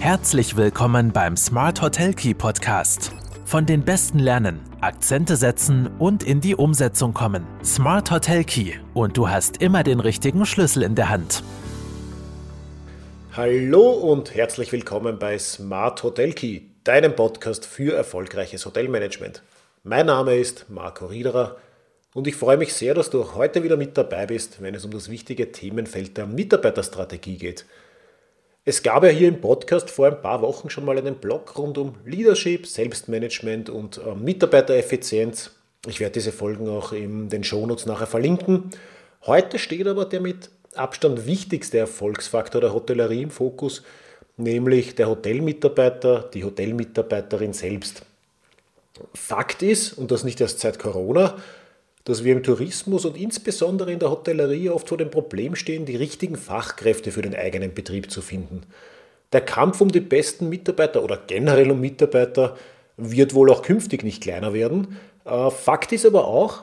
Herzlich willkommen beim Smart Hotel Key Podcast. Von den Besten lernen, Akzente setzen und in die Umsetzung kommen. Smart Hotel Key und du hast immer den richtigen Schlüssel in der Hand. Hallo und herzlich willkommen bei Smart Hotel Key, deinem Podcast für erfolgreiches Hotelmanagement. Mein Name ist Marco Riederer und ich freue mich sehr, dass du heute wieder mit dabei bist, wenn es um das wichtige Themenfeld der Mitarbeiterstrategie geht. Es gab ja hier im Podcast vor ein paar Wochen schon mal einen Blog rund um Leadership, Selbstmanagement und äh, Mitarbeitereffizienz. Ich werde diese Folgen auch in den Shownotes nachher verlinken. Heute steht aber der mit Abstand wichtigste Erfolgsfaktor der Hotellerie im Fokus, nämlich der Hotelmitarbeiter, die Hotelmitarbeiterin selbst. Fakt ist, und das nicht erst seit Corona, dass wir im Tourismus und insbesondere in der Hotellerie oft vor dem Problem stehen, die richtigen Fachkräfte für den eigenen Betrieb zu finden. Der Kampf um die besten Mitarbeiter oder generell um Mitarbeiter wird wohl auch künftig nicht kleiner werden. Äh, Fakt ist aber auch,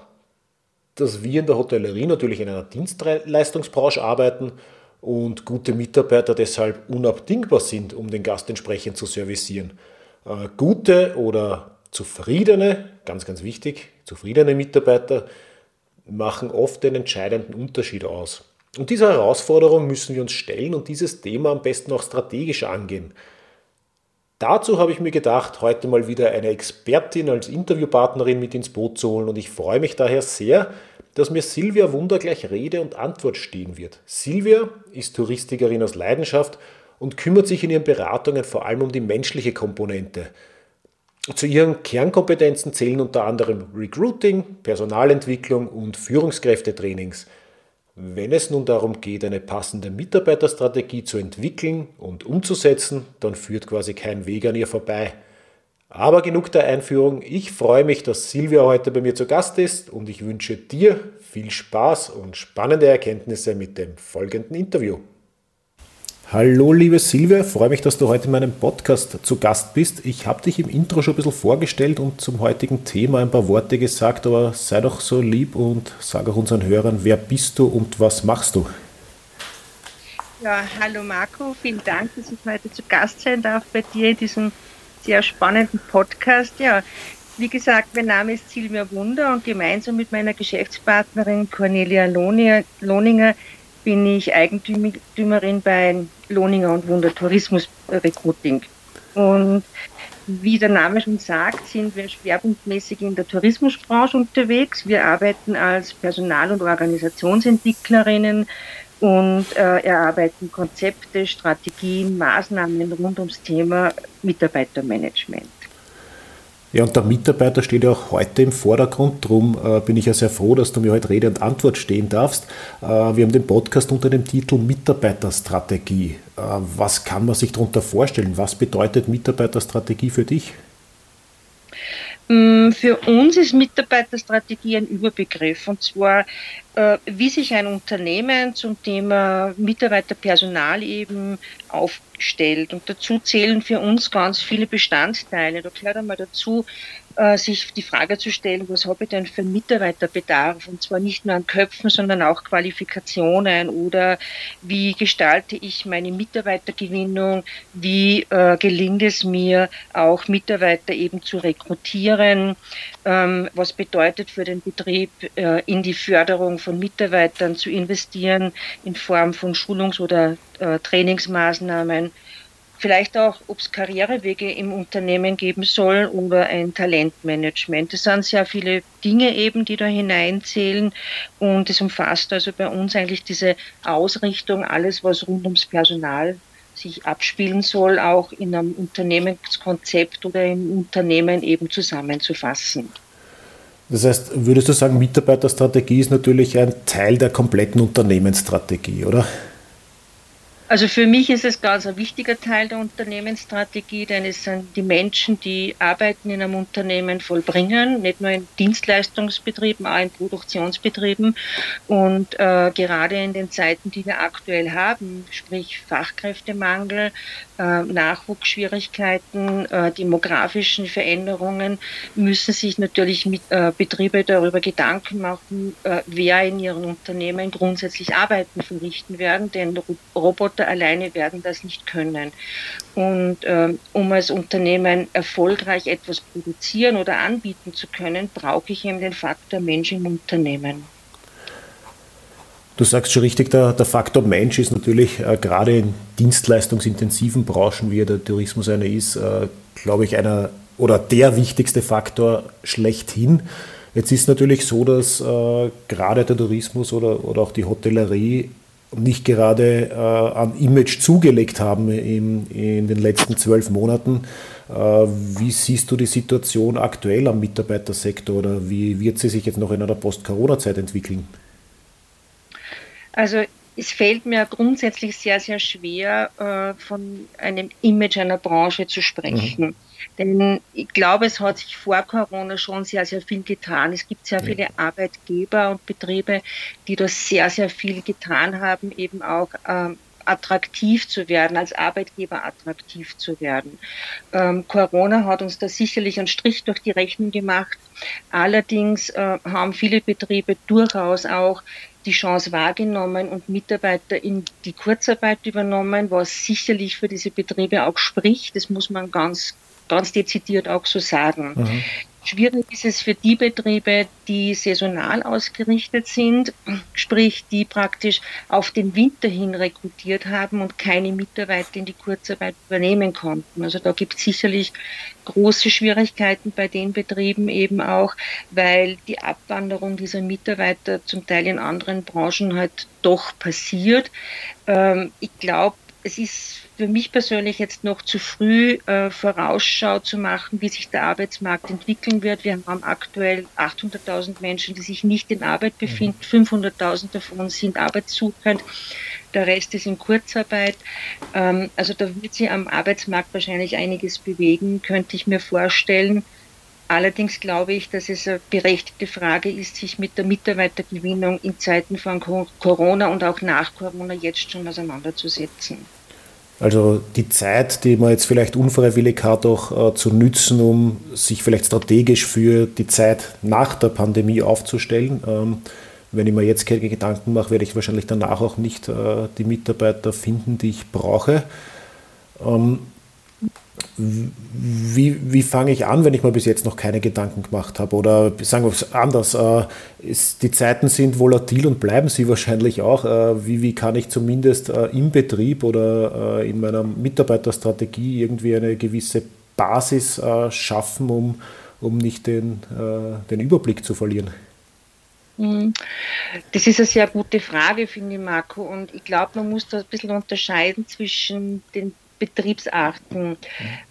dass wir in der Hotellerie natürlich in einer Dienstleistungsbranche arbeiten und gute Mitarbeiter deshalb unabdingbar sind, um den Gast entsprechend zu servicieren. Äh, gute oder zufriedene, ganz, ganz wichtig, zufriedene Mitarbeiter machen oft den entscheidenden Unterschied aus. Und dieser Herausforderung müssen wir uns stellen und dieses Thema am besten auch strategisch angehen. Dazu habe ich mir gedacht, heute mal wieder eine Expertin als Interviewpartnerin mit ins Boot zu holen und ich freue mich daher sehr, dass mir Silvia Wunder gleich Rede und Antwort stehen wird. Silvia ist Touristikerin aus Leidenschaft und kümmert sich in ihren Beratungen vor allem um die menschliche Komponente. Zu ihren Kernkompetenzen zählen unter anderem Recruiting, Personalentwicklung und Führungskräftetrainings. Wenn es nun darum geht, eine passende Mitarbeiterstrategie zu entwickeln und umzusetzen, dann führt quasi kein Weg an ihr vorbei. Aber genug der Einführung. Ich freue mich, dass Silvia heute bei mir zu Gast ist und ich wünsche dir viel Spaß und spannende Erkenntnisse mit dem folgenden Interview. Hallo liebe Silvia, freue mich, dass du heute in meinem Podcast zu Gast bist. Ich habe dich im Intro schon ein bisschen vorgestellt und zum heutigen Thema ein paar Worte gesagt, aber sei doch so lieb und sag auch unseren Hörern, wer bist du und was machst du? Ja, hallo Marco, vielen Dank, dass ich heute zu Gast sein darf bei dir in diesem sehr spannenden Podcast. Ja, wie gesagt, mein Name ist Silvia Wunder und gemeinsam mit meiner Geschäftspartnerin Cornelia Lohninger bin ich Eigentümerin bei Lohninger und Wunder Tourismus Recruiting. Und wie der Name schon sagt, sind wir schwerpunktmäßig in der Tourismusbranche unterwegs. Wir arbeiten als Personal- und Organisationsentwicklerinnen und äh, erarbeiten Konzepte, Strategien, Maßnahmen rund ums Thema Mitarbeitermanagement. Ja, und der Mitarbeiter steht ja auch heute im Vordergrund. Darum äh, bin ich ja sehr froh, dass du mir heute Rede und Antwort stehen darfst. Äh, wir haben den Podcast unter dem Titel Mitarbeiterstrategie. Äh, was kann man sich darunter vorstellen? Was bedeutet Mitarbeiterstrategie für dich? Mm, für uns ist Mitarbeiterstrategie ein Überbegriff und zwar, äh, wie sich ein Unternehmen zum Thema Mitarbeiterpersonal eben aufstellt. Und dazu zählen für uns ganz viele Bestandteile. Da gehört einmal dazu, sich die Frage zu stellen, was habe ich denn für Mitarbeiterbedarf? Und zwar nicht nur an Köpfen, sondern auch Qualifikationen oder wie gestalte ich meine Mitarbeitergewinnung? Wie äh, gelingt es mir auch Mitarbeiter eben zu rekrutieren? Ähm, was bedeutet für den Betrieb äh, in die Förderung von Mitarbeitern zu investieren in Form von Schulungs- oder äh, Trainingsmaßnahmen? Vielleicht auch, ob es Karrierewege im Unternehmen geben soll oder ein Talentmanagement. Es sind sehr viele Dinge eben, die da hineinzählen und es umfasst also bei uns eigentlich diese Ausrichtung, alles was rund ums Personal sich abspielen soll, auch in einem Unternehmenskonzept oder im Unternehmen eben zusammenzufassen. Das heißt, würdest du sagen, Mitarbeiterstrategie ist natürlich ein Teil der kompletten Unternehmensstrategie, oder? Also für mich ist es ganz ein wichtiger Teil der Unternehmensstrategie, denn es sind die Menschen, die Arbeiten in einem Unternehmen vollbringen, nicht nur in Dienstleistungsbetrieben, auch in Produktionsbetrieben. Und äh, gerade in den Zeiten, die wir aktuell haben, sprich Fachkräftemangel, äh, Nachwuchsschwierigkeiten, äh, demografischen Veränderungen, müssen sich natürlich mit, äh, Betriebe darüber Gedanken machen, wer in ihren Unternehmen grundsätzlich Arbeiten verrichten werden, denn Roboter Roboter alleine werden das nicht können. Und ähm, um als Unternehmen erfolgreich etwas produzieren oder anbieten zu können, brauche ich eben den Faktor Mensch im Unternehmen. Du sagst schon richtig, der, der Faktor Mensch ist natürlich äh, gerade in dienstleistungsintensiven Branchen, wie der Tourismus eine ist, äh, glaube ich, einer oder der wichtigste Faktor schlechthin. Jetzt ist natürlich so, dass äh, gerade der Tourismus oder, oder auch die Hotellerie nicht gerade äh, an Image zugelegt haben in, in den letzten zwölf Monaten. Äh, wie siehst du die Situation aktuell am Mitarbeitersektor oder wie wird sie sich jetzt noch in einer Post-Corona-Zeit entwickeln? Also es fällt mir grundsätzlich sehr, sehr schwer, äh, von einem Image einer Branche zu sprechen. Mhm. Denn ich glaube, es hat sich vor Corona schon sehr, sehr viel getan. Es gibt sehr viele Arbeitgeber und Betriebe, die das sehr, sehr viel getan haben, eben auch ähm, attraktiv zu werden, als Arbeitgeber attraktiv zu werden. Ähm, Corona hat uns da sicherlich einen Strich durch die Rechnung gemacht. Allerdings äh, haben viele Betriebe durchaus auch die Chance wahrgenommen und Mitarbeiter in die Kurzarbeit übernommen, was sicherlich für diese Betriebe auch spricht. Das muss man ganz ganz dezidiert auch so sagen. Mhm. Schwierig ist es für die Betriebe, die saisonal ausgerichtet sind, sprich die praktisch auf den Winter hin rekrutiert haben und keine Mitarbeiter in die Kurzarbeit übernehmen konnten. Also da gibt es sicherlich große Schwierigkeiten bei den Betrieben eben auch, weil die Abwanderung dieser Mitarbeiter zum Teil in anderen Branchen halt doch passiert. Ähm, ich glaube, es ist für mich persönlich jetzt noch zu früh äh, Vorausschau zu machen, wie sich der Arbeitsmarkt entwickeln wird. Wir haben aktuell 800.000 Menschen, die sich nicht in Arbeit befinden. 500.000 mhm. davon sind arbeitssuchend. Der Rest ist in Kurzarbeit. Ähm, also da wird sich am Arbeitsmarkt wahrscheinlich einiges bewegen, könnte ich mir vorstellen. Allerdings glaube ich, dass es eine berechtigte Frage ist, sich mit der Mitarbeitergewinnung in Zeiten von Corona und auch nach Corona jetzt schon auseinanderzusetzen. Also die Zeit, die man jetzt vielleicht unfreiwillig hat, auch äh, zu nützen, um sich vielleicht strategisch für die Zeit nach der Pandemie aufzustellen. Ähm, wenn ich mir jetzt keine Gedanken mache, werde ich wahrscheinlich danach auch nicht äh, die Mitarbeiter finden, die ich brauche. Ähm, wie, wie fange ich an, wenn ich mir bis jetzt noch keine Gedanken gemacht habe? Oder sagen wir es anders, äh, ist, die Zeiten sind volatil und bleiben sie wahrscheinlich auch. Äh, wie, wie kann ich zumindest äh, im Betrieb oder äh, in meiner Mitarbeiterstrategie irgendwie eine gewisse Basis äh, schaffen, um, um nicht den, äh, den Überblick zu verlieren? Mhm. Das ist eine sehr gute Frage, finde ich, Marco. Und ich glaube, man muss da ein bisschen unterscheiden zwischen den Betriebsarten.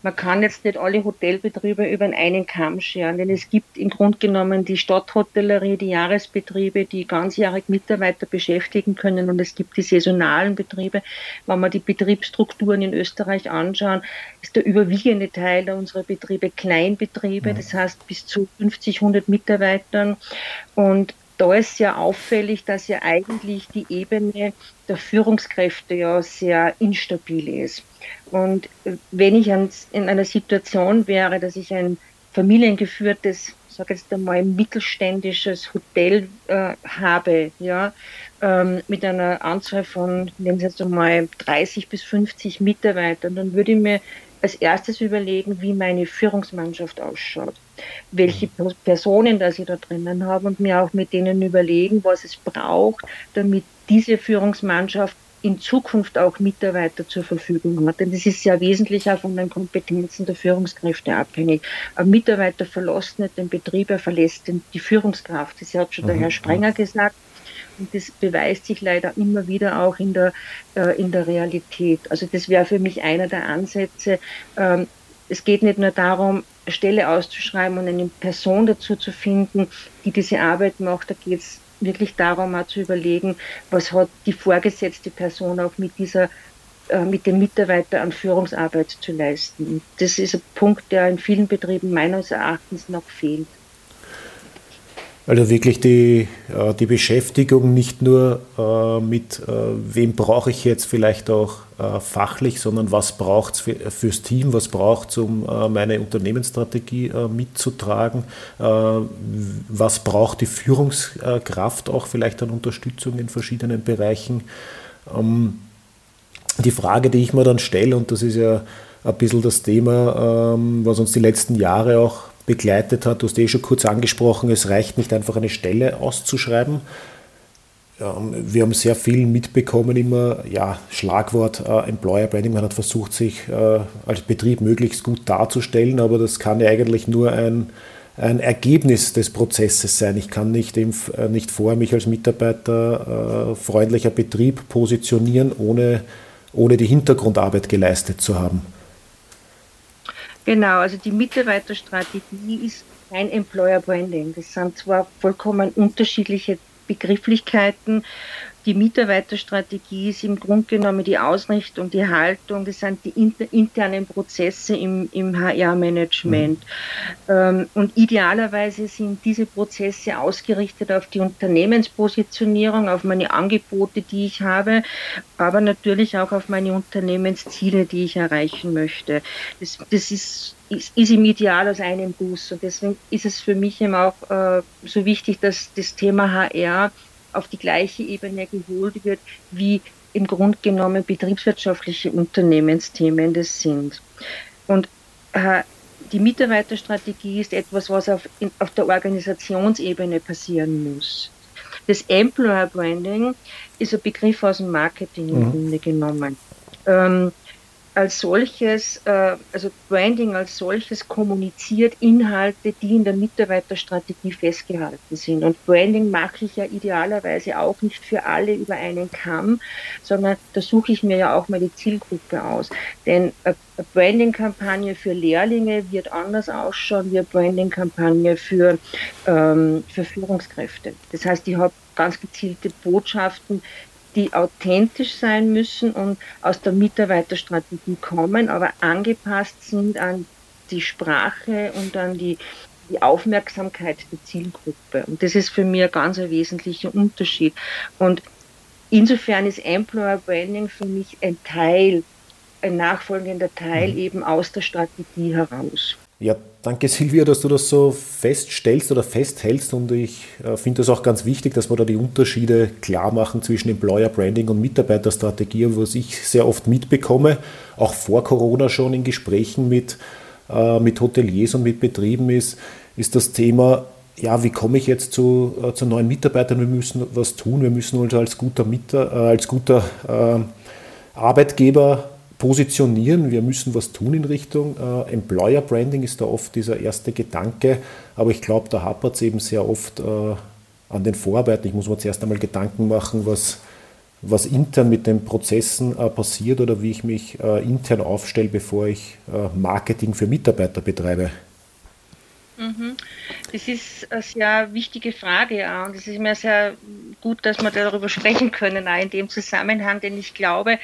Man kann jetzt nicht alle Hotelbetriebe über einen Kamm scheren, denn es gibt im Grunde genommen die Stadthotellerie, die Jahresbetriebe, die ganzjährig Mitarbeiter beschäftigen können und es gibt die saisonalen Betriebe. Wenn wir die Betriebsstrukturen in Österreich anschauen, ist der überwiegende Teil unserer Betriebe Kleinbetriebe, das heißt bis zu 50, 100 Mitarbeitern und da ist ja auffällig, dass ja eigentlich die Ebene der Führungskräfte ja sehr instabil ist. Und wenn ich in einer Situation wäre, dass ich ein familiengeführtes, sage jetzt einmal mittelständisches Hotel äh, habe, ja, ähm, mit einer Anzahl von, nehmen Sie jetzt einmal 30 bis 50 Mitarbeitern, dann würde ich mir als erstes überlegen, wie meine Führungsmannschaft ausschaut, welche Personen da ich da drinnen habe und mir auch mit denen überlegen, was es braucht, damit diese Führungsmannschaft in Zukunft auch Mitarbeiter zur Verfügung hat. Denn das ist ja wesentlich auch von den Kompetenzen der Führungskräfte abhängig. Ein Mitarbeiter verlässt nicht den Betrieb, er verlässt die Führungskraft. Das hat schon der Herr mhm. Sprenger gesagt. Und das beweist sich leider immer wieder auch in der, äh, in der Realität. Also das wäre für mich einer der Ansätze. Ähm, es geht nicht nur darum, Stelle auszuschreiben und eine Person dazu zu finden, die diese Arbeit macht. Da geht es wirklich darum, auch zu überlegen, was hat die vorgesetzte Person auch mit dieser äh, mit dem Mitarbeiter an Führungsarbeit zu leisten. Das ist ein Punkt, der in vielen Betrieben meines Erachtens noch fehlt. Also wirklich die, äh, die Beschäftigung nicht nur äh, mit, äh, wem brauche ich jetzt vielleicht auch fachlich, sondern was braucht es für, fürs Team, was braucht es, um meine Unternehmensstrategie mitzutragen, was braucht die Führungskraft auch vielleicht an Unterstützung in verschiedenen Bereichen. Ähm, die Frage, die ich mir dann stelle, und das ist ja ein bisschen das Thema, ähm, was uns die letzten Jahre auch begleitet hat, du hast eh schon kurz angesprochen, es reicht nicht einfach eine Stelle auszuschreiben. Wir haben sehr viel mitbekommen, immer, ja, Schlagwort äh, Employer Branding. Man hat versucht, sich äh, als Betrieb möglichst gut darzustellen, aber das kann ja eigentlich nur ein, ein Ergebnis des Prozesses sein. Ich kann nicht, im, äh, nicht vorher mich als Mitarbeiter äh, freundlicher Betrieb positionieren, ohne, ohne die Hintergrundarbeit geleistet zu haben. Genau, also die Mitarbeiterstrategie ist kein Employer Branding. Das sind zwar vollkommen unterschiedliche Begrifflichkeiten die Mitarbeiterstrategie ist im Grunde genommen die Ausrichtung, die Haltung, das sind die inter, internen Prozesse im, im HR-Management. Mhm. Ähm, und idealerweise sind diese Prozesse ausgerichtet auf die Unternehmenspositionierung, auf meine Angebote, die ich habe, aber natürlich auch auf meine Unternehmensziele, die ich erreichen möchte. Das, das ist ist, ist im Ideal aus einem Bus. Und deswegen ist es für mich eben auch äh, so wichtig, dass das Thema HR auf die gleiche Ebene geholt wird, wie im Grunde genommen betriebswirtschaftliche Unternehmensthemen das sind. Und äh, die Mitarbeiterstrategie ist etwas, was auf, in, auf der Organisationsebene passieren muss. Das Employer Branding ist ein Begriff aus dem Marketing im mhm. Grunde genommen. Ähm, als solches, äh, also Branding als solches kommuniziert Inhalte, die in der Mitarbeiterstrategie festgehalten sind. Und Branding mache ich ja idealerweise auch nicht für alle über einen Kamm, sondern da suche ich mir ja auch mal die Zielgruppe aus. Denn eine Branding-Kampagne für Lehrlinge wird anders ausschauen wie eine Branding-Kampagne für, ähm, für Führungskräfte. Das heißt, ich habe ganz gezielte Botschaften, die authentisch sein müssen und aus der Mitarbeiterstrategie kommen, aber angepasst sind an die Sprache und an die, die Aufmerksamkeit der Zielgruppe. Und das ist für mich ein ganz ein wesentlicher Unterschied. Und insofern ist Employer Branding für mich ein Teil, ein nachfolgender Teil mhm. eben aus der Strategie heraus. Ja, danke Silvia, dass du das so feststellst oder festhältst und ich äh, finde das auch ganz wichtig, dass wir da die Unterschiede klar machen zwischen Employer Branding und Mitarbeiterstrategie, was ich sehr oft mitbekomme, auch vor Corona schon in Gesprächen mit, äh, mit Hoteliers und mit Betrieben ist, ist das Thema, ja, wie komme ich jetzt zu, äh, zu neuen Mitarbeitern? Wir müssen was tun, wir müssen uns als guter, Mieter, äh, als guter äh, Arbeitgeber positionieren, wir müssen was tun in Richtung äh, Employer Branding, ist da oft dieser erste Gedanke. Aber ich glaube, da hapert es eben sehr oft äh, an den Vorarbeiten. Ich muss mir zuerst einmal Gedanken machen, was, was intern mit den Prozessen äh, passiert oder wie ich mich äh, intern aufstelle, bevor ich äh, Marketing für Mitarbeiter betreibe. Mhm. Das ist eine sehr wichtige Frage, ja. Und es ist mir sehr gut, dass wir darüber sprechen können, auch in dem Zusammenhang, denn ich glaube,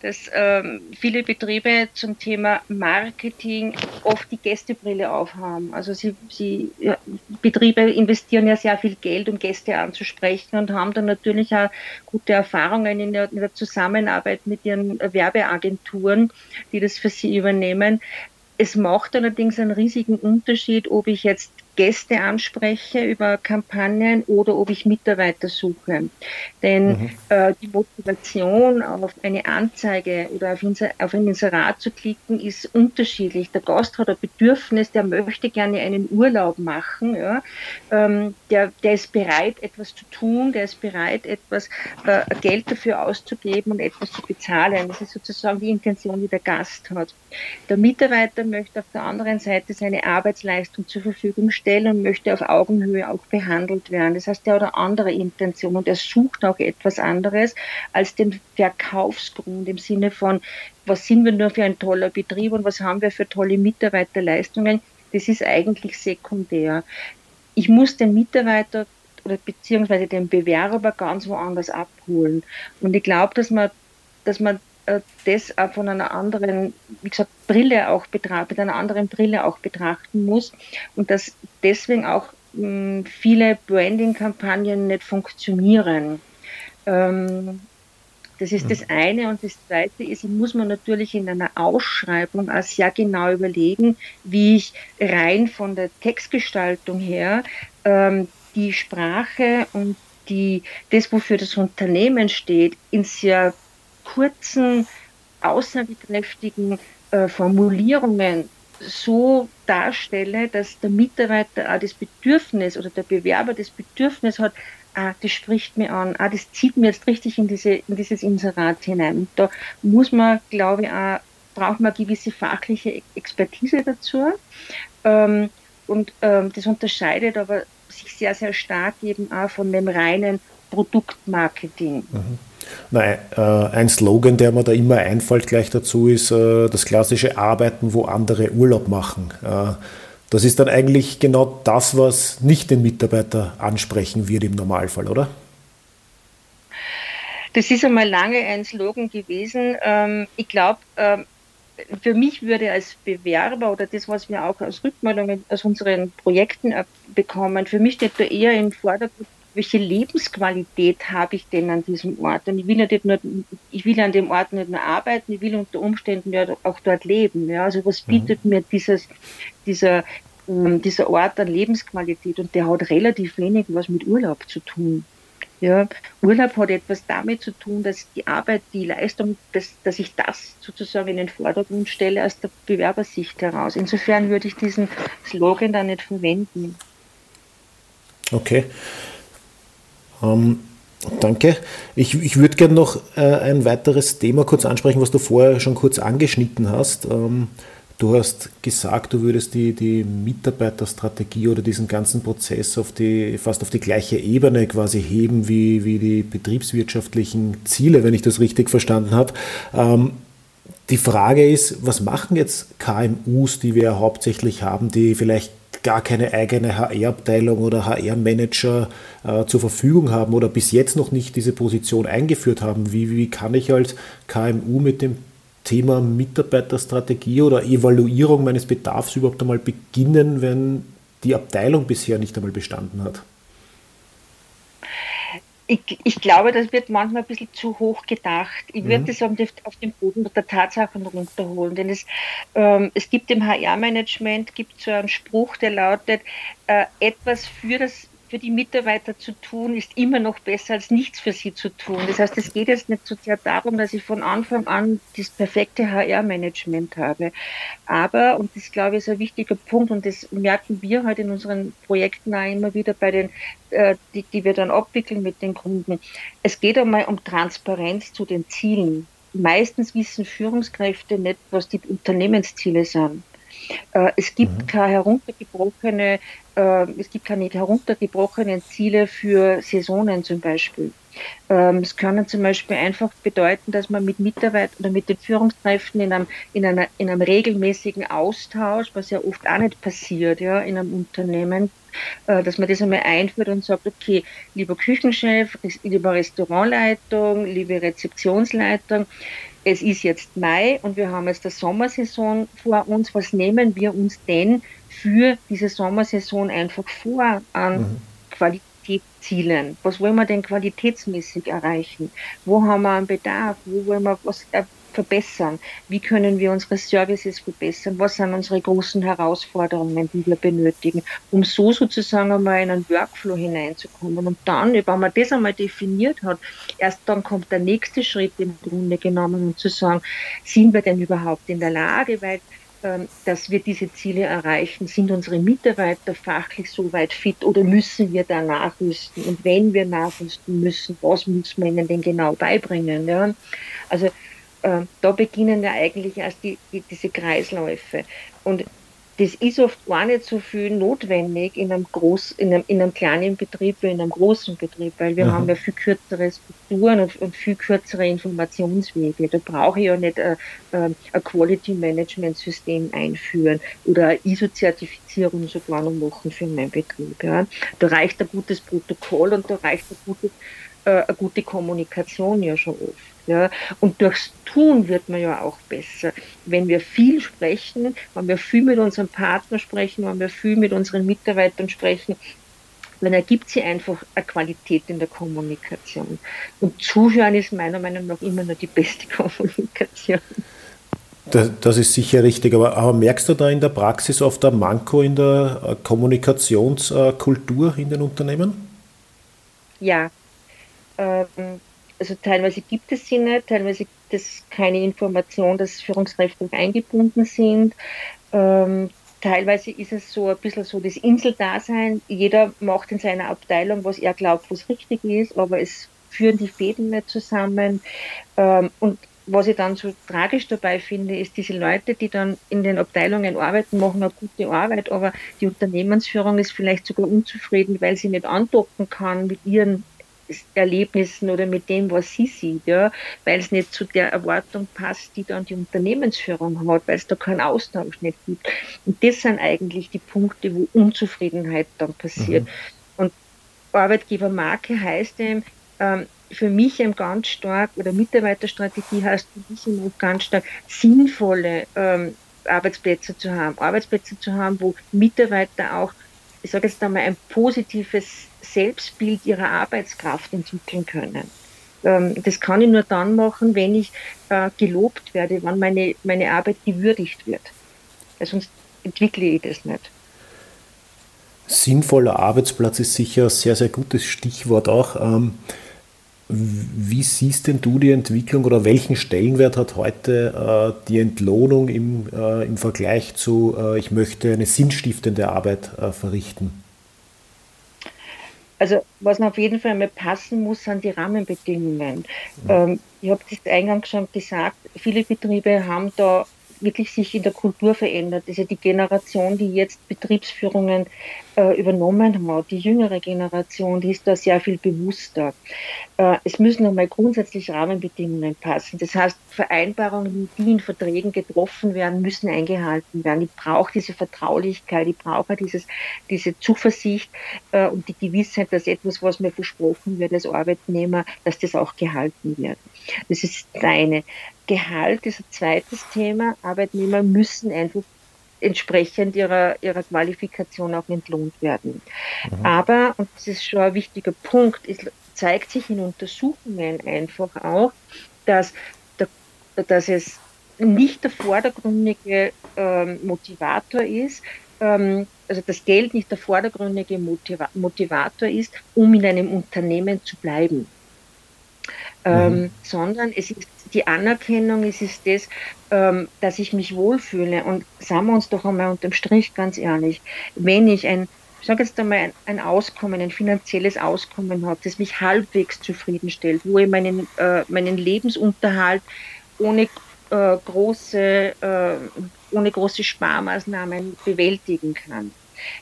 dass ähm, viele Betriebe zum Thema Marketing oft die Gästebrille aufhaben. Also sie, sie ja, Betriebe investieren ja sehr viel Geld, um Gäste anzusprechen und haben dann natürlich auch gute Erfahrungen in der, in der Zusammenarbeit mit ihren Werbeagenturen, die das für sie übernehmen. Es macht allerdings einen riesigen Unterschied, ob ich jetzt Gäste anspreche über Kampagnen oder ob ich Mitarbeiter suche. Denn mhm. äh, die Motivation auf eine Anzeige oder auf, Inser auf ein Inserat zu klicken ist unterschiedlich. Der Gast hat ein Bedürfnis, der möchte gerne einen Urlaub machen, ja? ähm, der, der ist bereit, etwas zu tun, der ist bereit, etwas äh, Geld dafür auszugeben und etwas zu bezahlen. Das ist sozusagen die Intention, die der Gast hat. Der Mitarbeiter möchte auf der anderen Seite seine Arbeitsleistung zur Verfügung stellen stellen und möchte auf Augenhöhe auch behandelt werden. Das heißt, er hat eine andere Intention und er sucht auch etwas anderes als den Verkaufsgrund im Sinne von, was sind wir nur für ein toller Betrieb und was haben wir für tolle Mitarbeiterleistungen. Das ist eigentlich sekundär. Ich muss den Mitarbeiter oder beziehungsweise den Bewerber ganz woanders abholen. Und ich glaube, dass man, dass man das auch von einer anderen, wie gesagt, Brille auch betrachten, mit einer anderen Brille auch betrachten muss und dass deswegen auch mh, hm, viele Branding-Kampagnen nicht funktionieren. Ähm, das ist das eine. Und das zweite ist, muss mir natürlich in einer Ausschreibung auch sehr genau überlegen, wie ich rein von der Textgestaltung her ähm, die Sprache und die, das, wofür das Unternehmen steht, in sehr kurzen aussagekräftigen äh, Formulierungen so darstelle, dass der Mitarbeiter auch das Bedürfnis oder der Bewerber das Bedürfnis hat, ah, das spricht mir an, ah, das zieht mir jetzt richtig in, diese, in dieses Inserat hinein. Und da muss man, glaube ich, auch, braucht man gewisse fachliche Expertise dazu. Ähm, und ähm, das unterscheidet aber sich sehr, sehr stark eben auch von dem reinen Produktmarketing. Mhm. Nein, äh, ein Slogan, der mir da immer einfällt gleich dazu, ist äh, das klassische Arbeiten, wo andere Urlaub machen. Äh, das ist dann eigentlich genau das, was nicht den Mitarbeiter ansprechen wird im Normalfall, oder? Das ist einmal lange ein Slogan gewesen. Ähm, ich glaube, ähm, für mich würde als Bewerber oder das, was wir auch als Rückmeldungen aus unseren Projekten bekommen, für mich steht da eher im Vordergrund, welche Lebensqualität habe ich denn an diesem Ort? Und ich will, nicht nur, ich will an dem Ort nicht nur arbeiten, ich will unter Umständen ja auch dort leben. Ja? Also was mhm. bietet mhm. mir dieses, dieser, ähm, dieser Ort an Lebensqualität? Und der hat relativ wenig was mit Urlaub zu tun. Ja, Urlaub hat etwas damit zu tun, dass die Arbeit, die Leistung, dass, dass ich das sozusagen in den Vordergrund stelle aus der Bewerbersicht heraus. Insofern würde ich diesen Slogan da nicht verwenden. Okay. Ähm, danke. Ich, ich würde gerne noch äh, ein weiteres Thema kurz ansprechen, was du vorher schon kurz angeschnitten hast. Ähm, du hast gesagt, du würdest die, die Mitarbeiterstrategie oder diesen ganzen Prozess auf die, fast auf die gleiche Ebene quasi heben wie, wie die betriebswirtschaftlichen Ziele, wenn ich das richtig verstanden habe. Ähm, die Frage ist, was machen jetzt KMUs, die wir hauptsächlich haben, die vielleicht gar keine eigene HR-Abteilung oder HR-Manager äh, zur Verfügung haben oder bis jetzt noch nicht diese Position eingeführt haben. Wie, wie kann ich als KMU mit dem Thema Mitarbeiterstrategie oder Evaluierung meines Bedarfs überhaupt einmal beginnen, wenn die Abteilung bisher nicht einmal bestanden hat? Ich, ich, glaube, das wird manchmal ein bisschen zu hoch gedacht. Ich würde mhm. das auf den Boden der Tatsachen runterholen, denn es, ähm, es gibt im HR-Management gibt so einen Spruch, der lautet, äh, etwas für das für die Mitarbeiter zu tun, ist immer noch besser als nichts für sie zu tun. Das heißt, es geht jetzt nicht so sehr darum, dass ich von Anfang an das perfekte HR-Management habe. Aber, und das glaube ich ist ein wichtiger Punkt, und das merken wir halt in unseren Projekten auch immer wieder bei den, äh, die, die wir dann abwickeln mit den Kunden. Es geht einmal um Transparenz zu den Zielen. Meistens wissen Führungskräfte nicht, was die Unternehmensziele sind. Äh, es gibt mhm. keine heruntergebrochene, äh, es gibt keine heruntergebrochenen Ziele für Saisonen zum Beispiel. Ähm, es können zum Beispiel einfach bedeuten, dass man mit Mitarbeitern oder mit den Führungskräften in einem, in, einer, in einem regelmäßigen Austausch, was ja oft auch nicht passiert, ja, in einem Unternehmen, äh, dass man das einmal einführt und sagt, okay, lieber Küchenchef, lieber Restaurantleitung, liebe Rezeptionsleitung, es ist jetzt Mai und wir haben jetzt die Sommersaison vor uns. Was nehmen wir uns denn für diese Sommersaison einfach vor an mhm. Qualitätszielen? Was wollen wir denn qualitätsmäßig erreichen? Wo haben wir einen Bedarf? Wo wollen wir was verbessern? Wie können wir unsere Services verbessern? Was sind unsere großen Herausforderungen, die wir benötigen, um so sozusagen einmal in einen Workflow hineinzukommen? Und dann, wenn man das einmal definiert hat, erst dann kommt der nächste Schritt im Grunde genommen, um zu sagen, sind wir denn überhaupt in der Lage, weil ähm, dass wir diese Ziele erreichen? Sind unsere Mitarbeiter fachlich so weit fit oder müssen wir da nachrüsten? Und wenn wir nachrüsten müssen, was müssen wir ihnen denn genau beibringen? Ja? Also äh, da beginnen ja eigentlich erst die, die, diese Kreisläufe. Und das ist oft gar nicht so viel notwendig in einem, groß, in einem, in einem kleinen Betrieb wie in einem großen Betrieb, weil wir mhm. haben ja viel kürzere Strukturen und, und, viel kürzere Informationswege. Da brauche ich ja nicht ein, äh, äh, ein Quality Management System einführen oder eine ISO-Zertifizierung sogar noch machen für meinen Betrieb. Ja. Da reicht ein gutes Protokoll und da reicht eine gute, äh, eine gute Kommunikation ja schon oft. Ja, und durchs Tun wird man ja auch besser. Wenn wir viel sprechen, wenn wir viel mit unserem Partner sprechen, wenn wir viel mit unseren Mitarbeitern sprechen, dann ergibt sie einfach eine Qualität in der Kommunikation. Und Zuhören ist meiner Meinung nach immer nur die beste Kommunikation. Das, das ist sicher richtig, aber, aber, merkst du da in der Praxis oft ein Manko in der äh, Kommunikationskultur in den Unternehmen? Ja. Ähm, also teilweise gibt es sie nicht, teilweise gibt es keine Information, dass Führungskräfte eingebunden sind. Ähm, teilweise ist es so ein bisschen so das Inseldasein. Jeder macht in seiner Abteilung, was er glaubt, was richtig ist, aber es führen die Fäden nicht zusammen. Ähm, und was ich dann so tragisch dabei finde, ist diese Leute, die dann in den Abteilungen arbeiten, machen eine gute Arbeit, aber die Unternehmensführung ist vielleicht sogar unzufrieden, weil sie nicht andocken kann mit ihren Erlebnissen oder mit dem, was sie sieht, ja, weil es nicht zu der Erwartung passt, die dann die Unternehmensführung hat, weil es da keinen Austausch nicht gibt. Und das sind eigentlich die Punkte, wo Unzufriedenheit dann passiert. Mhm. Und Arbeitgebermarke heißt eben, ähm, für mich eben ganz stark, oder Mitarbeiterstrategie heißt für mich eben ganz stark, sinnvolle ähm, Arbeitsplätze zu haben. Arbeitsplätze zu haben, wo Mitarbeiter auch, ich sage jetzt einmal, ein positives Selbstbild ihrer Arbeitskraft entwickeln können. Ähm, das kann ich nur dann machen, wenn ich äh, gelobt werde, wenn meine, meine Arbeit gewürdigt wird. Sonst entwickle ich das nicht. Sinnvoller Arbeitsplatz ist sicher ein sehr, sehr gutes Stichwort auch. Ähm, wie siehst denn du die Entwicklung oder welchen Stellenwert hat heute äh, die Entlohnung im, äh, im Vergleich zu, ich möchte eine sinnstiftende Arbeit verrichten? Also was auf jeden Fall mal passen muss, sind die Rahmenbedingungen. Ja. Ähm, ich habe das eingangs schon gesagt, viele Betriebe haben da wirklich sich in der Kultur verändert. Also die Generation, die jetzt Betriebsführungen äh, übernommen hat, die jüngere Generation, die ist da sehr viel bewusster. Äh, es müssen nochmal grundsätzlich Rahmenbedingungen passen. Das heißt, Vereinbarungen, die in Verträgen getroffen werden, müssen eingehalten werden. Ich brauche diese Vertraulichkeit, ich brauche dieses, diese Zuversicht äh, und die Gewissheit, dass etwas, was mir versprochen wird als Arbeitnehmer, dass das auch gehalten wird. Das ist eine. Gehalt ist ein zweites Thema. Arbeitnehmer müssen einfach entsprechend ihrer, ihrer Qualifikation auch entlohnt werden. Mhm. Aber, und das ist schon ein wichtiger Punkt, es zeigt sich in Untersuchungen einfach auch, dass, dass es nicht der vordergründige ähm, Motivator ist, ähm, also das Geld nicht der vordergründige Motiva Motivator ist, um in einem Unternehmen zu bleiben. Ähm, mhm. sondern es ist die Anerkennung, es ist das, ähm, dass ich mich wohlfühle. Und sagen wir uns doch einmal unterm Strich ganz ehrlich, wenn ich ein, ich sage jetzt einmal, ein, ein, Auskommen, ein finanzielles Auskommen habe, das mich halbwegs zufriedenstellt, wo ich meinen, äh, meinen Lebensunterhalt ohne äh, große, äh, ohne große Sparmaßnahmen bewältigen kann.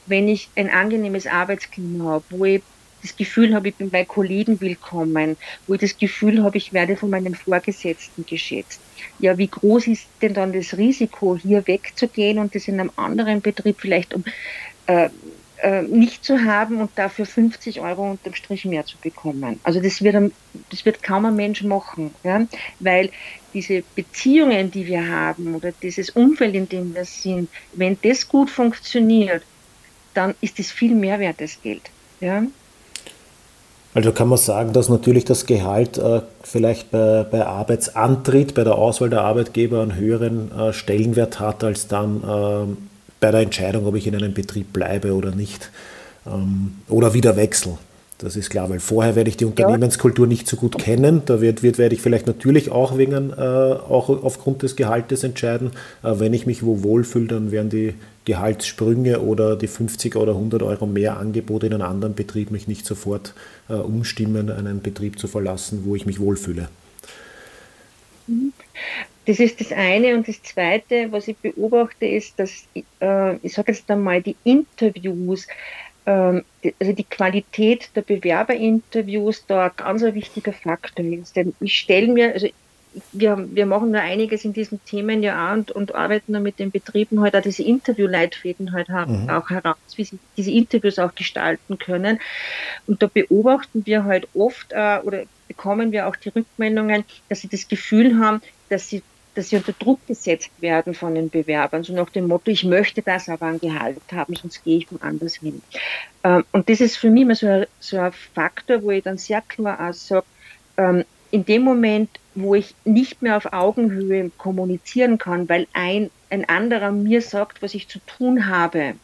Wenn ich ein angenehmes Arbeitsklima habe, wo ich das Gefühl habe, ich bin bei Kollegen willkommen, wo ich das Gefühl habe, ich werde von meinen Vorgesetzten geschätzt. Ja, wie groß ist denn dann das Risiko, hier wegzugehen und das in einem anderen Betrieb vielleicht um äh, äh, nicht zu haben und dafür 50 Euro unterm Strich mehr zu bekommen. Also das wird, das wird kaum ein Mensch machen, ja? weil diese Beziehungen, die wir haben oder dieses Umfeld, in dem wir sind, wenn das gut funktioniert, dann ist es viel mehr wert, das Geld. Ja? Also kann man sagen, dass natürlich das Gehalt äh, vielleicht bei, bei, Arbeitsantritt, bei der Auswahl der Arbeitgeber einen höheren äh, Stellenwert hat als dann äh, bei der Entscheidung, ob ich in einem Betrieb bleibe oder nicht. Ähm, oder wieder wechsle. Das ist klar, weil vorher werde ich die Unternehmenskultur nicht so gut kennen. Da wird, wird, werde ich vielleicht natürlich auch, wegen, äh, auch aufgrund des Gehaltes entscheiden. Äh, wenn ich mich wo wohlfühle, dann werden die Gehaltssprünge oder die 50 oder 100 Euro mehr Angebote in einem anderen Betrieb mich nicht sofort äh, umstimmen, einen Betrieb zu verlassen, wo ich mich wohlfühle. Das ist das eine. Und das zweite, was ich beobachte, ist, dass, äh, ich sage jetzt einmal, die Interviews also die Qualität der Bewerberinterviews da ein ganz wichtiger Faktor ist. Denn ich stelle mir, also wir, wir machen nur einiges in diesen Themen ja auch und, und arbeiten nur mit den Betrieben halt auch diese Interviewleitfäden halt haben, mhm. auch heraus, wie sie diese Interviews auch gestalten können. Und da beobachten wir halt oft äh, oder bekommen wir auch die Rückmeldungen, dass sie das Gefühl haben, dass sie dass sie unter Druck gesetzt werden von den Bewerbern, so nach dem Motto, ich möchte das aber an Gehalt haben, sonst gehe ich woanders hin. Ähm, und das ist für mich immer so ein, so ein Faktor, wo ich dann sehr klar auch sage, ähm, in dem Moment, wo ich nicht mehr auf Augenhöhe kommunizieren kann, weil ein, ein anderer mir sagt, was ich zu tun habe,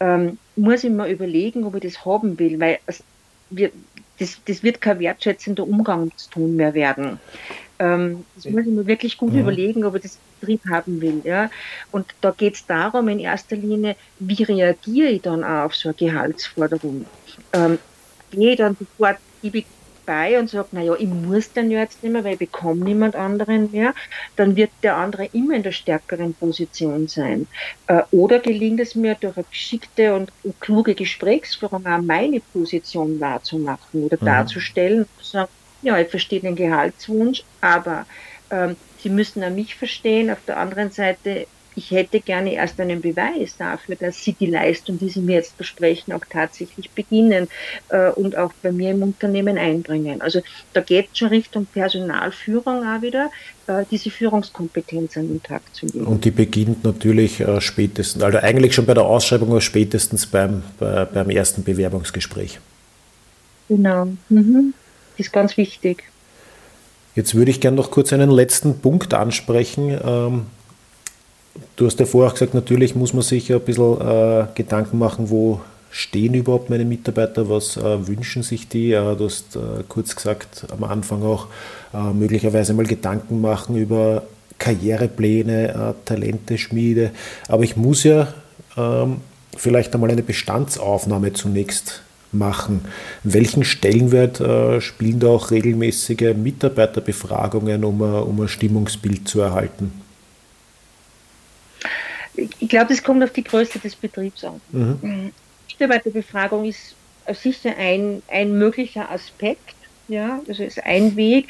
ähm, muss ich mir überlegen, ob ich das haben will, weil das, das wird kein wertschätzender Umgangston mehr werden. Ähm, das muss ich mir wirklich gut ja. überlegen, ob ich das Betrieb haben will. Ja? Und da geht es darum, in erster Linie, wie reagiere ich dann auf so eine Gehaltsforderung? Ähm, gehe ich dann sofort, gebe ich bei und sage, naja, ich muss den jetzt nicht mehr, weil ich bekomme niemand anderen mehr, dann wird der andere immer in der stärkeren Position sein. Äh, oder gelingt es mir durch eine geschickte und kluge Gesprächsführung auch meine Position wahrzumachen oder mhm. darzustellen und sagen, ja, ich verstehe den Gehaltswunsch, aber ähm, Sie müssen an mich verstehen. Auf der anderen Seite ich hätte gerne erst einen Beweis dafür, dass sie die Leistung, die sie mir jetzt versprechen, auch tatsächlich beginnen äh, und auch bei mir im Unternehmen einbringen. Also da geht es schon Richtung Personalführung auch wieder, äh, diese Führungskompetenz an den Tag zu legen. Und die beginnt natürlich äh, spätestens, also eigentlich schon bei der Ausschreibung, aber spätestens beim, bei, beim ersten Bewerbungsgespräch. Genau, mhm. Ist ganz wichtig. Jetzt würde ich gerne noch kurz einen letzten Punkt ansprechen. Ähm, Du hast ja vorher auch gesagt, natürlich muss man sich ein bisschen äh, Gedanken machen, wo stehen überhaupt meine Mitarbeiter, was äh, wünschen sich die. Äh, du hast kurz gesagt, am Anfang auch möglicherweise mal Gedanken machen über Karrierepläne, Talente, Schmiede. Aber ich muss ja ähm, vielleicht einmal eine Bestandsaufnahme zunächst machen. Welchen Stellenwert äh, spielen da auch regelmäßige Mitarbeiterbefragungen, um, um ein Stimmungsbild zu erhalten? Ich glaube, das kommt auf die Größe des Betriebs an. Mhm. Mitarbeiterbefragung ist sicher ein, ein möglicher Aspekt, ja, also ist ein Weg.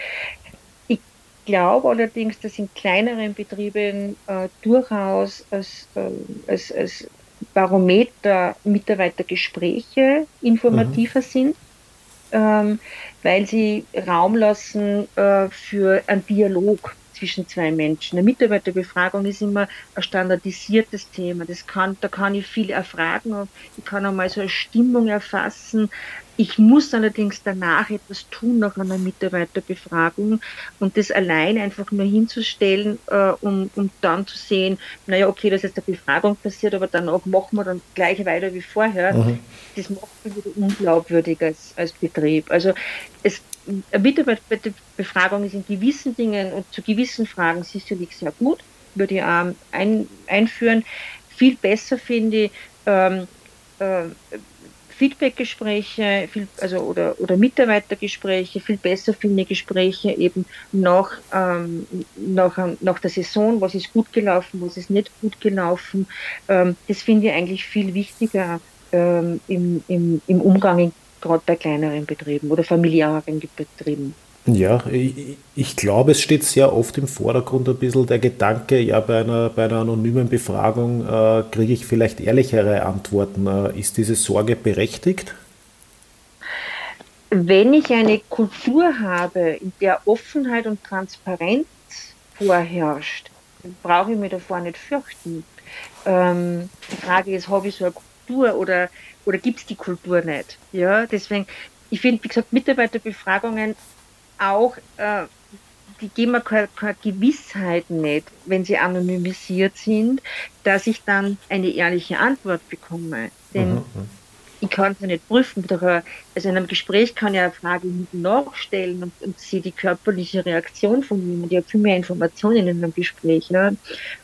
Ich glaube allerdings, dass in kleineren Betrieben äh, durchaus als, äh, als, als Barometer Mitarbeitergespräche informativer mhm. sind, ähm, weil sie Raum lassen äh, für einen Dialog zwischen zwei Menschen. Eine Mitarbeiterbefragung ist immer ein standardisiertes Thema. Das kann, da kann ich viel erfragen, ich kann einmal so eine Stimmung erfassen. Ich muss allerdings danach etwas tun nach einer Mitarbeiterbefragung und das allein einfach nur hinzustellen, äh, um, um dann zu sehen, naja, okay, das ist eine Befragung passiert, aber danach machen wir dann gleich weiter wie vorher. Mhm. Das macht mich wieder unglaubwürdig als, als Betrieb. Also es Mitarbeiterbefragung ist in gewissen Dingen und zu gewissen Fragen sicherlich sehr gut, würde ich auch ein, einführen. Viel besser finde ich ähm, äh, Feedbackgespräche, viel, also oder, oder Mitarbeitergespräche, viel besser finde Gespräche eben nach, ähm, nach, nach der Saison, was ist gut gelaufen, was ist nicht gut gelaufen. Ähm, das finde ich eigentlich viel wichtiger ähm, im, im, im Umgang gerade bei kleineren Betrieben oder familiären Betrieben. Ja, ich, ich, glaube, es steht sehr oft im Vordergrund ein bisschen der Gedanke, ja, bei einer, bei einer anonymen Befragung äh, kriege ich vielleicht ehrlichere Antworten. Äh, ist diese Sorge berechtigt? Wenn ich eine Kultur habe, in der Offenheit und Transparenz vorherrscht, brauche ich mich davor nicht fürchten. Ähm, die Frage ist, habe ich so eine Kultur oder oder gibt es die Kultur nicht? Ja, deswegen, ich finde, wie gesagt, Mitarbeiterbefragungen auch, äh, die geben mir keine, keine Gewissheit nicht, wenn sie anonymisiert sind, dass ich dann eine ehrliche Antwort bekomme. Denn mhm. ich kann es ja nicht prüfen. Also in einem Gespräch kann ich eine Frage nachstellen und, und sehe die körperliche Reaktion von jemandem. Ich habe viel mehr Informationen in einem Gespräch ne?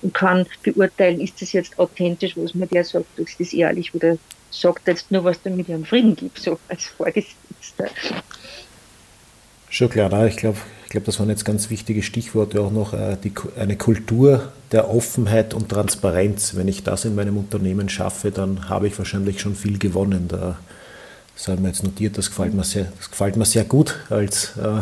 und kann beurteilen, ist das jetzt authentisch, was mir der sagt, ist das ehrlich oder sagt jetzt nur, was damit ihren Frieden gibt, so als Vorgesetzter. Schon klar, ich glaube, ich glaube, das waren jetzt ganz wichtige Stichworte auch noch. Äh, die, eine Kultur der Offenheit und Transparenz. Wenn ich das in meinem Unternehmen schaffe, dann habe ich wahrscheinlich schon viel gewonnen. Da, das haben wir jetzt notiert, das gefällt mir sehr, das gefällt mir sehr gut als äh,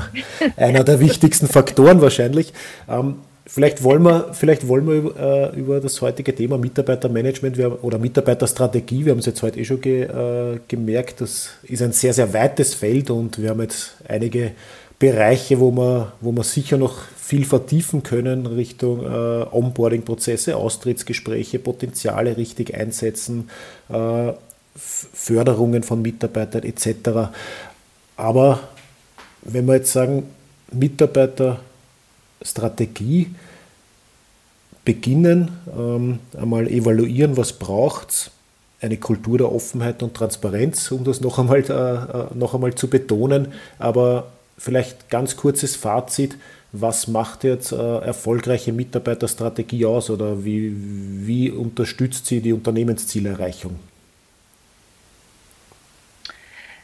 einer der wichtigsten Faktoren wahrscheinlich. Ähm, Vielleicht wollen wir, vielleicht wollen wir über, äh, über das heutige Thema Mitarbeitermanagement wir, oder Mitarbeiterstrategie, wir haben es jetzt heute eh schon ge, äh, gemerkt, das ist ein sehr, sehr weites Feld und wir haben jetzt einige Bereiche, wo wir, wo wir sicher noch viel vertiefen können Richtung äh, Onboarding-Prozesse, Austrittsgespräche, Potenziale richtig einsetzen, äh, Förderungen von Mitarbeitern etc. Aber wenn wir jetzt sagen, Mitarbeiter Strategie beginnen, ähm, einmal evaluieren, was braucht es, eine Kultur der Offenheit und Transparenz, um das noch einmal, äh, noch einmal zu betonen. Aber vielleicht ganz kurzes Fazit. Was macht jetzt äh, erfolgreiche Mitarbeiterstrategie aus oder wie, wie unterstützt sie die Unternehmenszielerreichung?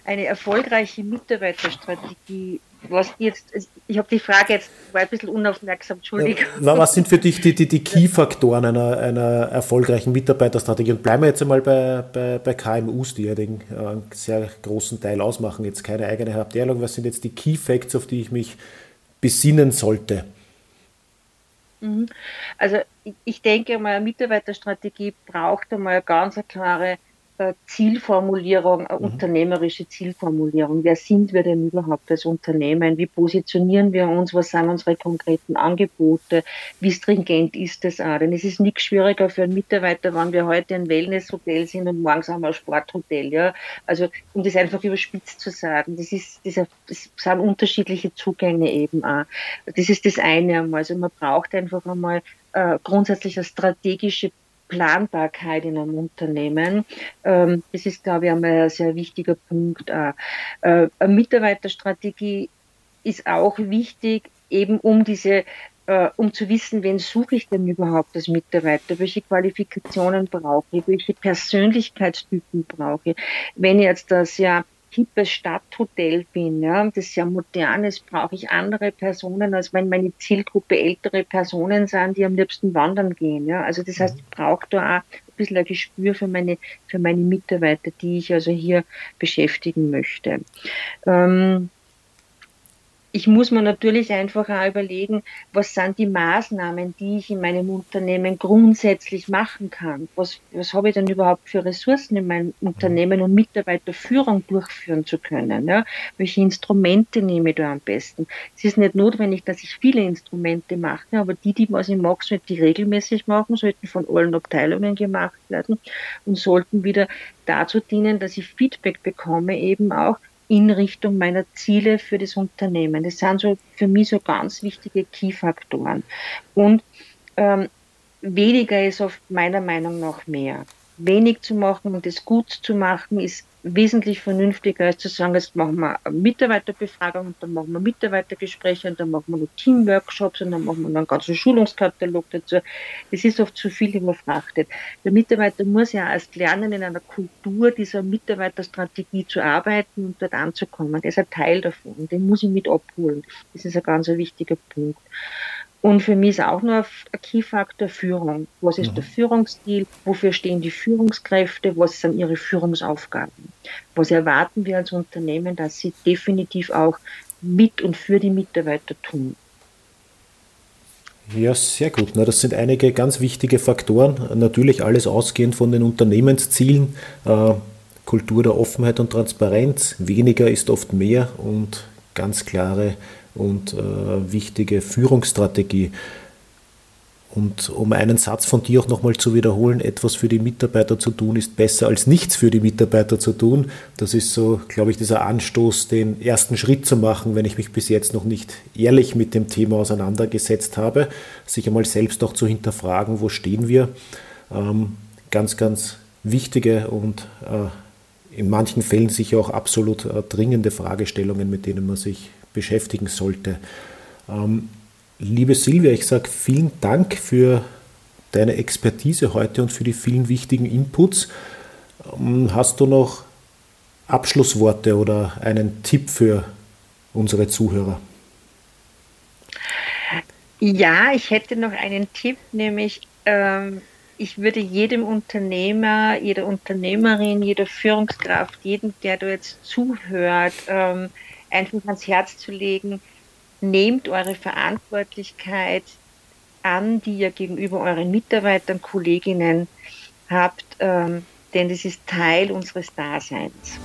Eine erfolgreiche Mitarbeiterstrategie was jetzt, ich habe die Frage jetzt, war ein bisschen unaufmerksam, Entschuldigung. Ja, was sind für dich die, die, die Key-Faktoren einer, einer erfolgreichen Mitarbeiterstrategie? Und bleiben wir jetzt einmal bei, bei, bei KMUs, die ja den äh, sehr großen Teil ausmachen, jetzt keine eigene Abteilung. Was sind jetzt die Key-Facts, auf die ich mich besinnen sollte? Mhm. Also ich denke mal, eine Mitarbeiterstrategie braucht einmal eine ganz klare äh, Zielformulierung, eine mhm. unternehmerische Zielformulierung. Wer sind wir denn überhaupt als Unternehmen? Wie positionieren wir uns? Was sind unsere konkreten Angebote? Wie stringent ist das auch? Denn es ist nichts schwieriger für einen Mitarbeiter, wenn wir heute ein Wellnesshotel sind und morgens haben wir ein Sporthotel. Ja? Also, um das einfach überspitzt zu sagen, das ist, das sind unterschiedliche Zugänge eben auch. Das ist das eine einmal. Also, man braucht einfach einmal äh, grundsätzlich eine strategische Planbarkeit in einem Unternehmen. Ähm, das ist, glaube ich, einmal ein sehr wichtiger Punkt. Äh, eine Mitarbeiterstrategie ist auch wichtig, eben um diese äh, um zu wissen, wen suche ich denn überhaupt als Mitarbeiter, welche Qualifikationen brauche ich, welche Persönlichkeitstypen brauche ich. Wenn ich jetzt das ja hippes Stadthotel bin, ja, das ja modern ist, brauche ich andere Personen, als wenn meine Zielgruppe ältere Personen sind, die am liebsten wandern gehen. Ja. Also das heißt, ich brauche da auch ein bisschen ein Gespür für meine, für meine Mitarbeiter, die ich also hier beschäftigen möchte. Ähm, ich muss mir natürlich einfach auch überlegen, was sind die Maßnahmen, die ich in meinem Unternehmen grundsätzlich machen kann. Was, was habe ich denn überhaupt für Ressourcen in meinem Unternehmen, um Mitarbeiterführung durchführen zu können? Ja? Welche Instrumente nehme ich da am besten? Es ist nicht notwendig, dass ich viele Instrumente mache, aber die, die was ich mag, sollten die regelmäßig machen, sollten von allen Abteilungen gemacht werden und sollten wieder dazu dienen, dass ich Feedback bekomme, eben auch, in Richtung meiner Ziele für das Unternehmen. Das sind so für mich so ganz wichtige Key-Faktoren. Und ähm, weniger ist oft meiner Meinung nach mehr wenig zu machen und es gut zu machen, ist wesentlich vernünftiger, als zu sagen, jetzt machen wir eine Mitarbeiterbefragung und dann machen wir Mitarbeitergespräche und dann machen wir noch Teamworkshops und dann machen wir einen ganzen Schulungskatalog dazu. Das ist oft zu viel überfrachtet. Der Mitarbeiter muss ja erst lernen, in einer Kultur dieser Mitarbeiterstrategie zu arbeiten und dort anzukommen. Der ist ein Teil davon. Den muss ich mit abholen. Das ist ein ganz wichtiger Punkt. Und für mich ist auch noch ein Key-Faktor Führung. Was ist mhm. der Führungsstil? Wofür stehen die Führungskräfte? Was sind ihre Führungsaufgaben? Was erwarten wir als Unternehmen, dass sie definitiv auch mit und für die Mitarbeiter tun? Ja, sehr gut. Na, das sind einige ganz wichtige Faktoren. Natürlich alles ausgehend von den Unternehmenszielen. Äh, Kultur der Offenheit und Transparenz. Weniger ist oft mehr und ganz klare und äh, wichtige Führungsstrategie. Und um einen Satz von dir auch nochmal zu wiederholen, etwas für die Mitarbeiter zu tun, ist besser als nichts für die Mitarbeiter zu tun. Das ist so, glaube ich, dieser Anstoß, den ersten Schritt zu machen, wenn ich mich bis jetzt noch nicht ehrlich mit dem Thema auseinandergesetzt habe, sich einmal selbst auch zu hinterfragen, wo stehen wir. Ähm, ganz, ganz wichtige und äh, in manchen Fällen sicher auch absolut äh, dringende Fragestellungen, mit denen man sich beschäftigen sollte. Ähm, liebe Silvia, ich sage vielen Dank für deine Expertise heute und für die vielen wichtigen Inputs. Ähm, hast du noch Abschlussworte oder einen Tipp für unsere Zuhörer? Ja, ich hätte noch einen Tipp, nämlich ähm, ich würde jedem Unternehmer, jeder Unternehmerin, jeder Führungskraft, jedem, der da jetzt zuhört, ähm, einfach ans Herz zu legen, nehmt eure Verantwortlichkeit an, die ihr gegenüber euren Mitarbeitern, Kolleginnen habt, ähm, denn das ist Teil unseres Daseins.